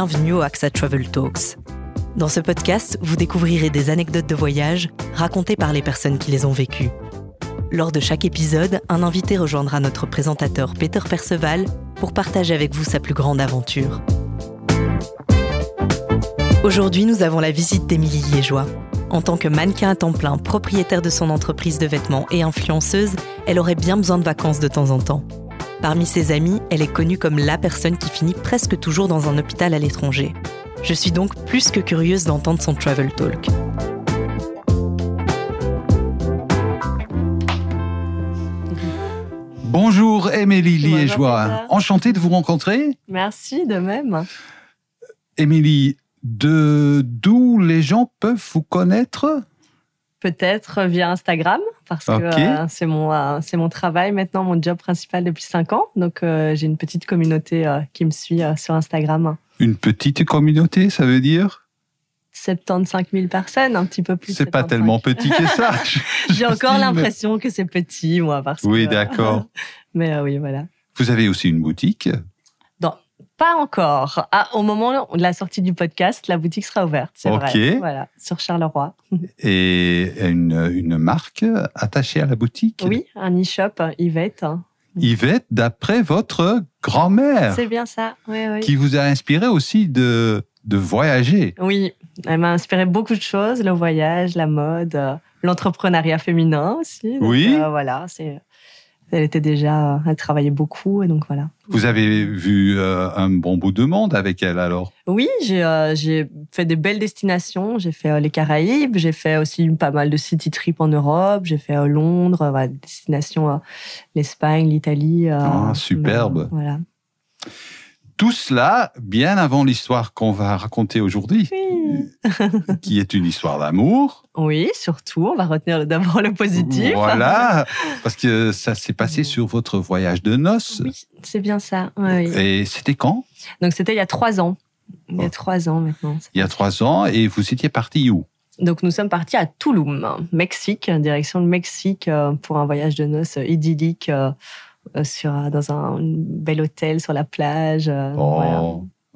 bienvenue au AXA Travel Talks. Dans ce podcast, vous découvrirez des anecdotes de voyage racontées par les personnes qui les ont vécues. Lors de chaque épisode, un invité rejoindra notre présentateur Peter Perceval pour partager avec vous sa plus grande aventure. Aujourd'hui, nous avons la visite d'Émilie Liégeois. En tant que mannequin à temps plein, propriétaire de son entreprise de vêtements et influenceuse, elle aurait bien besoin de vacances de temps en temps. Parmi ses amis, elle est connue comme la personne qui finit presque toujours dans un hôpital à l'étranger. Je suis donc plus que curieuse d'entendre son travel talk. Bonjour Émilie Liégeois, Peter. enchanté de vous rencontrer. Merci de même. Émilie, de d'où les gens peuvent vous connaître? Peut-être via Instagram, parce que euh, c'est mon, euh, c'est mon travail maintenant, mon job principal depuis 5 ans. Donc euh, j'ai une petite communauté qui me suit sur Instagram. Une petite communauté, ça veut dire? 75 000 personnes, un petit peu plus. C'est pas 75. tellement petit que ça. J'ai encore l'impression que c'est petit, moi, parce Oui, que- d'accord. Mais oui, voilà. Vous avez aussi une boutique? Pas encore. Ah, au moment de la sortie du podcast, la boutique sera ouverte, c'est Ok. vrai. Voilà, sur Charleroi. et une, une marque attachée à la boutique? Oui, un e-shop, Yvette. Yvette, d'après votre grand-mère, C'est bien ça. Oui, oui. qui vous a inspiré aussi de, de voyager. Oui, elle m'a inspiré beaucoup de choses, le voyage, la mode, euh, l'entrepreneuriat féminin aussi. Donc, Oui. euh, voilà, c'est. Elle était déjà, elle travaillait beaucoup et donc voilà. Vous avez vu euh, un bon bout de monde avec elle alors? Oui, j'ai euh, j'ai fait des belles destinations. J'ai fait euh, les Caraïbes, j'ai fait aussi pas mal de city trips en Europe. J'ai fait Londres, voilà, des destinations, euh, l'Espagne, l'Italie. Ah, superbe. voilà. Tout cela bien avant l'histoire qu'on va raconter aujourd'hui, Oui. qui est une histoire d'amour. oui, surtout, on va retenir d'abord le positif. Voilà, parce que ça s'est passé sur votre voyage de noces. Oui, c'est bien ça. oui, oui. Et c'était quand? Donc c'était il y a trois ans. Il y Oh. a trois ans maintenant. Il y a trois ans, et vous étiez parti où? Donc nous sommes partis à Tulum, Mexique, direction le Mexique euh, pour un voyage de noces idyllique euh, sur, dans un bel hôtel sur la plage. euh, voilà.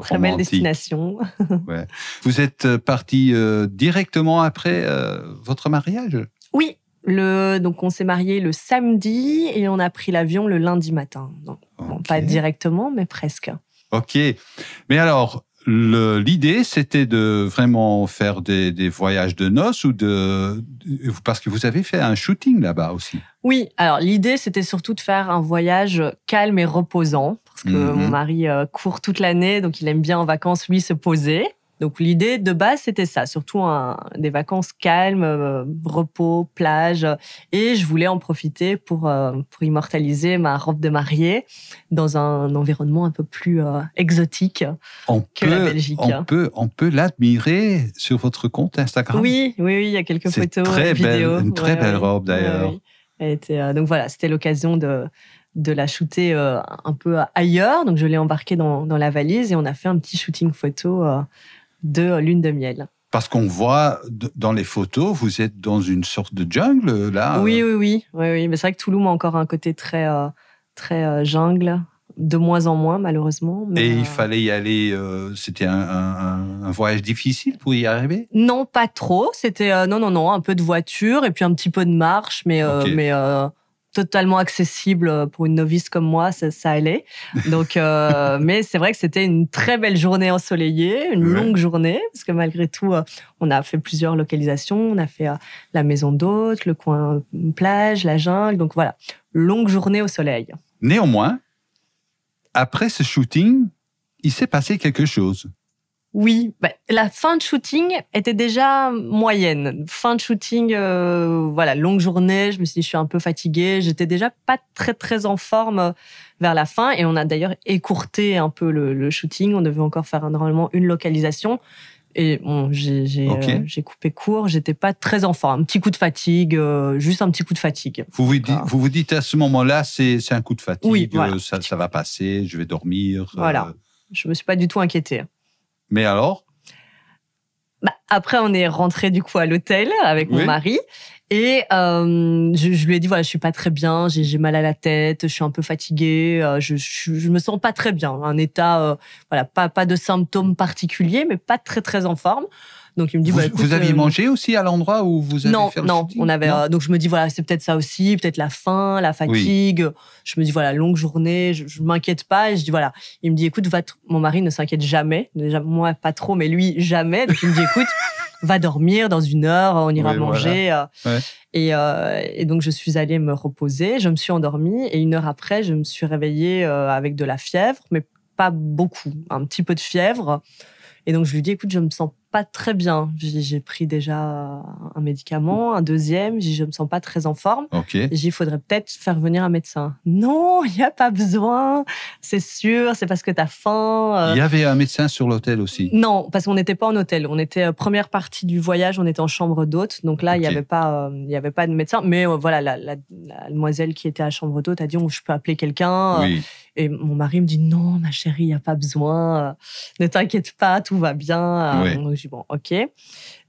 Très belle Oh, destination. Vous êtes parti euh, directement après euh, votre mariage? Oui, le, donc on s'est mariés le samedi et on a pris l'avion le lundi matin. Donc, bon, pas directement, mais presque. Ok. Mais alors, l'idée, c'était de vraiment faire des, des voyages de noces ou de. Parce que vous avez fait un shooting là-bas aussi. Oui, alors l'idée, c'était surtout de faire un voyage calme et reposant, parce que Mhm. mon mari euh, court toute l'année, donc il aime bien en vacances, lui, se poser. Donc l'idée de base, c'était ça, surtout un- des vacances calmes, euh, repos, plage. Et je voulais en profiter pour, euh, pour immortaliser ma robe de mariée dans un environnement un peu plus euh, exotique. On Que la Belgique, On peut, on peut l'admirer sur votre compte Instagram. Oui, oui, oui, il y a quelques photos, très belle- vidéos. une très belle robe, d'ailleurs. euh, donc voilà, c'était l'occasion de, de la shooter euh, un peu ailleurs. Donc je l'ai embarquée dans, dans la valise et on a fait un petit shooting photo euh, de lune de miel. Parce qu'on voit dans les photos, vous êtes dans une sorte de jungle là. Oui, oui, oui, oui, oui. Mais c'est vrai que Toulouse a encore un côté très, euh, très euh, jungle, de moins en moins malheureusement. mais, Et euh, il fallait y aller. euh, C'était un, un- un- un voyage difficile pour y arriver? Non, pas trop. C'était euh, non, non, non, un peu de voiture et puis un petit peu de marche, mais euh, mais euh, totalement accessible pour une novice comme moi, ça, ça allait. Donc, euh, mais c'est vrai que c'était une très belle journée ensoleillée, une Ouais. longue journée, parce que malgré tout, euh, on a fait plusieurs localisations. On a fait euh, la maison d'hôte, le coin euh, plage, la jungle. Donc voilà, longue journée au soleil. Néanmoins, après ce shooting, il s'est passé quelque chose. Oui, bah, la fin de shooting était déjà moyenne. Fin de shooting, euh, voilà, longue journée. Je me suis dit, je suis un peu fatiguée. J'étais déjà pas très très en forme euh, vers la fin, et on a d'ailleurs écourté un peu le, le shooting. On devait encore faire normalement une localisation, et bon, j'ai euh, j'ai coupé court. J'étais pas très en forme. Un petit coup de fatigue, euh, juste un petit coup de fatigue. Vous vous, dites, D'accord. vous vous dites à ce moment-là, c'est un coup de fatigue, Oui, voilà. ça, ça va passer, je vais dormir. Voilà. Je me suis pas du tout inquiétée. Mais alors? Bah, après, on est rentré du coup à l'hôtel avec Oui. mon mari. Et euh, je, je, lui ai dit voilà, je suis pas très bien, j'ai mal à la tête, je suis un peu fatiguée, euh, je, je, je, me sens pas très bien, un état euh, voilà, pas pas de symptômes particuliers, mais pas très très en forme. Donc il me dit vous, bah, écoute, vous aviez euh, mangé aussi à l'endroit où vous avez non, fait le non, on avait euh, donc je me dis voilà c'est peut-être ça aussi, peut-être la faim, la fatigue. Je me dis voilà longue journée, je, je m'inquiète pas et je dis voilà. Il me dit écoute va mon mari ne s'inquiète jamais, déjà moi pas trop mais lui jamais. Donc il me dit écoute va dormir dans une heure, on ira manger. Euh. Ouais. Et, euh, et, donc je suis allée me reposer, je me suis endormie et une heure après je me suis réveillée avec de la fièvre, mais pas beaucoup, un petit peu de fièvre. Et donc je lui dis écoute je me sens pas très bien. J'ai pris déjà un médicament, un deuxième. Je me sens pas très en forme. Okay. J'ai faudrait peut-être faire venir un médecin. Non, il n'y a pas besoin. C'est sûr, c'est parce que tu as faim. Euh. Il y avait un médecin sur l'hôtel aussi. Non, parce qu'on n'était pas en hôtel. On était euh, première partie du voyage, on était en chambre d'hôte. Donc là, il n'y avait pas, euh, il y avait pas de médecin. Mais voilà, la, la, la, demoiselle qui était à chambre d'hôte a dit, oh, je peux appeler quelqu'un. Oui. Et mon mari me dit non, ma chérie, il n'y a pas besoin. Ne t'inquiète pas, tout va bien. Oui. Donc, je dis bon, ok.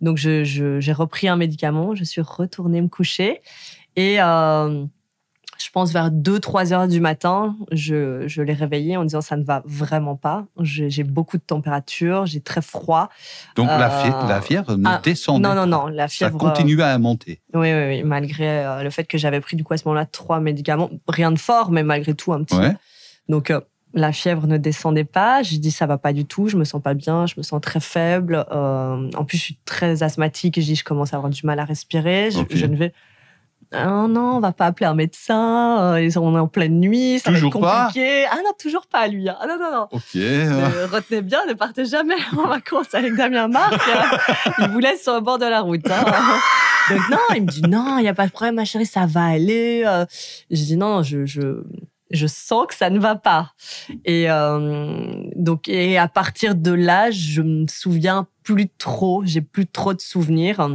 Donc j'ai je, repris un médicament, je suis retournée me coucher et euh, je pense vers 2-3 heures du matin, je, je l'ai réveillé en disant ça ne va vraiment pas. J'ai beaucoup de température, j'ai très froid. Donc euh, la, fièvre, la fièvre ne ah, descendait Non, non, non. La fièvre, ça continuait à monter. Oui, oui, oui. Malgré euh, le fait que j'avais pris du coup à ce moment-là trois médicaments, rien de fort, mais malgré tout un petit. Ouais. Donc euh, la fièvre ne descendait pas. J'ai dit ça va pas du tout, je me sens pas bien, je me sens très faible. Euh, en plus, je suis très asthmatique. Je dis je commence à avoir du mal à respirer. Je ne vais ah non, on va pas appeler un médecin. Euh, on est en pleine nuit, ça toujours va être compliqué. ah non, toujours pas lui. Ah non non non. Ok. Retenez bien, ne partez jamais en vacances avec Damien Marc. il vous laisse sur le bord de la route. Hein. Donc non, il me dit non, il y a pas de problème, ma chérie, ça va aller. Euh, je dis non, je, je je sens que ça ne va pas. Et euh, donc, et à partir de là, je me souviens plus trop. J'ai plus trop de souvenirs.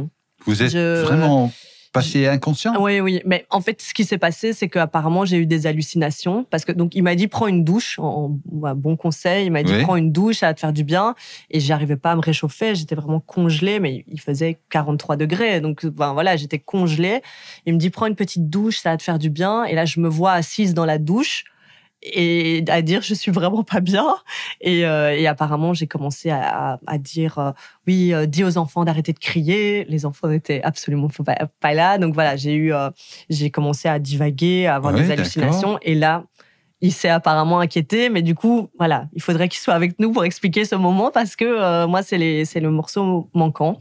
Vous êtes Je- vraiment passé inconscient Oui, oui. Mais en fait, ce qui s'est passé, c'est qu'apparemment, j'ai eu des hallucinations. Parce que, donc, il m'a dit, prends une douche. En, en- bon conseil. Il m'a dit, Oui. prends une douche, ça va te faire du bien. Et j'arrivais pas à me réchauffer. J'étais vraiment congelée, mais il faisait 43 degrés. Donc, ben, voilà, j'étais congelée. Il me dit, prends une petite douche, ça va te faire du bien. Et là, je me vois assise dans la douche et à dire je suis vraiment pas bien. Et, euh, et apparemment j'ai commencé à, à, à dire euh, oui euh, dis aux enfants d'arrêter de crier. Les enfants n'étaient absolument pas, pas là. Donc voilà j'ai eu j'ai commencé à divaguer à avoir Ouais, des hallucinations. Et là il s'est apparemment inquiété. Mais du coup voilà il faudrait qu'il soit avec nous pour expliquer ce moment parce que moi c'est c'est le morceau manquant.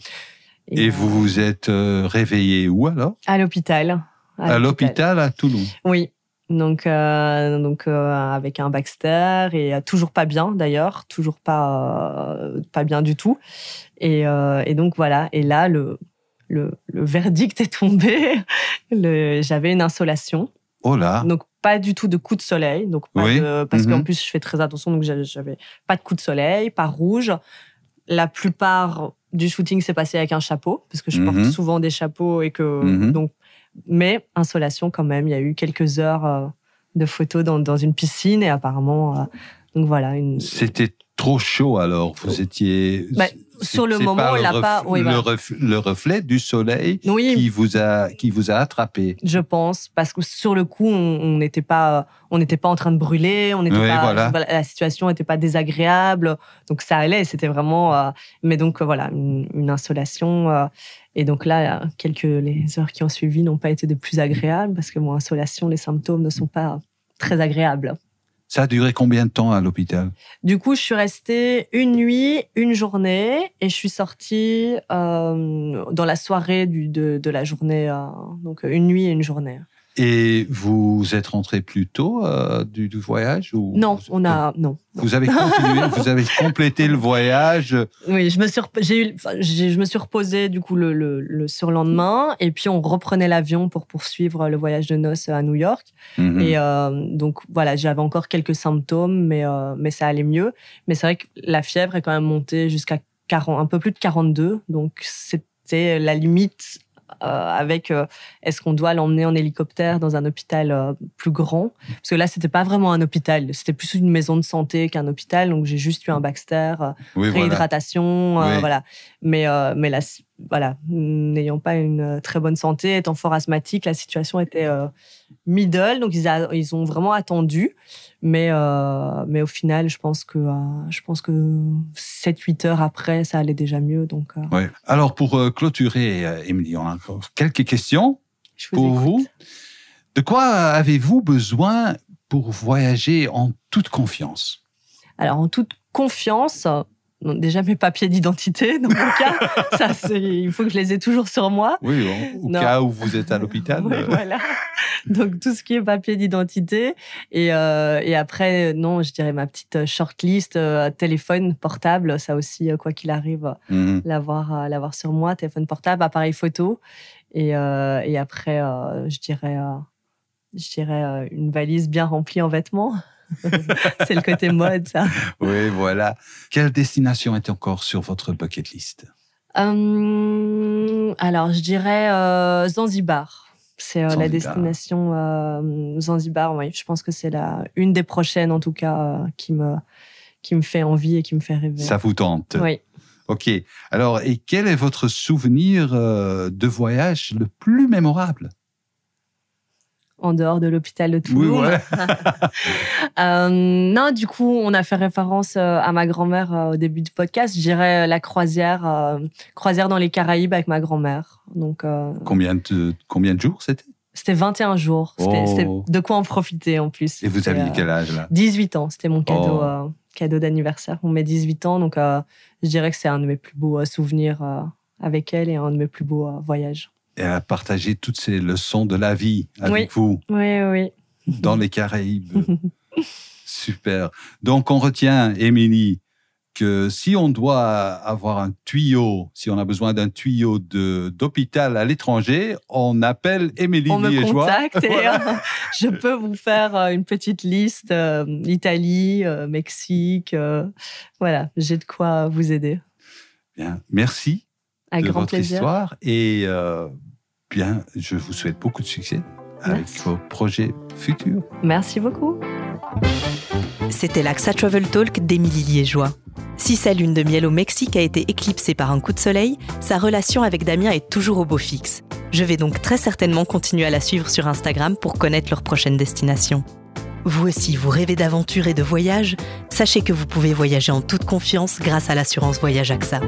Et vous vous êtes réveillé où alors? À l'hôpital. À l'hôpital à Toulon. Oui. Donc, euh, donc euh, avec un Baxter et euh, toujours pas bien d'ailleurs, toujours pas euh, pas bien du tout. Et, et donc voilà. Et là, le, le, le verdict est tombé. J'avais une insolation, Oh là donc pas du tout de coup de soleil, donc pas Oui. de- parce Mhm. qu'en plus je fais très attention, donc j'avais- j'avais pas de coup de soleil, pas rouge. La plupart du shooting s'est passé avec un chapeau parce que je porte Mhm. souvent des chapeaux et que Mhm. donc mais insolation quand même. Il y a eu quelques heures euh, de photos dans, dans une piscine et apparemment euh, donc voilà une C'était trop chaud alors. Vous étiez. Bah, sur le moment, pas il a ref- pas- oui, le, reflet du soleil oui qui vous a qui vous a attrapé. je pense parce que sur le coup on on n'était pas on n'était pas en train de brûler on n'était Oui, pas voilà. la situation n'était pas désagréable donc ça allait c'était vraiment euh, mais donc euh, voilà une, une insolation euh, et donc là quelques les heures qui ont suivi n'ont pas été de plus agréables parce que mon insolation les symptômes ne sont pas très agréables Ça a duré combien de temps à l'hôpital? Du coup, je suis restée une nuit, une journée, et je suis sortie euh, dans la soirée du, de, de la journée. euh, donc, une nuit et une journée. Et vous êtes rentré plus tôt euh, du, du voyage ou Non, vous- on a non. Vous avez continué, vous avez complété le voyage. Oui, je me suis, j'ai- je me suis reposée du coup le, le, le surlendemain, et puis on reprenait l'avion pour poursuivre le voyage de noces à New York. Mhm. Et euh, donc voilà, j'avais encore quelques symptômes, mais euh, mais ça allait mieux. Mais c'est vrai que la fièvre est quand même montée jusqu'à 40, un peu plus de 42, donc c'était la limite avec est-ce qu'on doit l'emmener en hélicoptère dans un hôpital plus grand? Parce que là, c'était pas vraiment un hôpital, c'était plus une maison de santé qu'un hôpital. Donc j'ai juste eu un Baxter, réhydratation, voilà. Mais mais là, voilà, n'ayant pas une très bonne santé, étant fort asthmatique, la situation était middle. Donc ils, ils ont vraiment attendu. Mais, euh, mais au final, je pense que, euh, je pense que 7-8 heures après, ça allait déjà mieux. Donc, euh. ouais. Alors, pour clôturer, Émilie, on a encore quelques questions pour vous. De quoi avez-vous besoin pour voyager en toute confiance? Alors, en toute confiance, déjà mes papiers d'identité dans mon cas. ça, c'est, il faut que je les ai toujours sur moi. Oui, au cas où vous êtes à l'hôpital. Euh. voilà. Donc tout ce qui est papier d'identité et, euh, et après non, je dirais ma petite shortlist euh, téléphone portable, ça aussi quoi qu'il arrive, l'avoir l'avoir sur moi, téléphone portable, appareil photo et, et après je dirais je dirais une valise bien remplie en vêtements. c'est le côté mode, ça. Oui, voilà. Quelle destination est encore sur votre bucket list? Euh, Alors, je dirais euh, Zanzibar. C'est euh, la destination Zanzibar. Oui, je pense que c'est la une des prochaines, en tout cas, qui me qui me fait envie et qui me fait rêver. Ça vous tente? Oui. Ok. Alors, et quel est votre souvenir de voyage le plus mémorable? En dehors de l'hôpital de Toulouse. euh, non, du coup, on a fait référence euh, à ma grand-mère euh, au début du podcast. Je dirais euh, la croisière, croisière dans les Caraïbes avec ma grand-mère. Donc, combien de combien de jours c'était? C'était 21 jours. C'était oh. de quoi en profiter en plus. Et vous aviez quel âge là? 18 ans. C'était mon cadeau. Oh. cadeau d'anniversaire. On met 18 ans, donc je dirais que c'est un de mes plus beaux souvenirs avec elle et un de mes plus beaux voyages et à partager toutes ces leçons de la vie avec vous. Oui, oui. Dans les Caraïbes. Super. Donc, on retient, Émilie, que si on doit avoir un tuyau, si on a besoin d'un tuyau d'hôpital à l'étranger, on appelle Émilie On me contacte et euh, je peux vous faire euh, une petite liste euh, Italie, Mexique. voilà, j'ai de quoi vous aider. Bien, merci de votre plaisir. histoire et bien, je vous souhaite beaucoup de succès avec vos projets futurs. Merci beaucoup. C'était l'AXA Travel Talk d'Émilie Liégeois. Si sa lune de miel au Mexique a été éclipsée par un coup de soleil, sa relation avec Damien est toujours au beau fixe. Je vais donc très certainement continuer à la suivre sur Instagram pour connaître leur prochaine destination. Vous aussi, vous rêvez d'aventure et de voyage Sachez que vous pouvez voyager en toute confiance grâce à l'assurance Voyage AXA.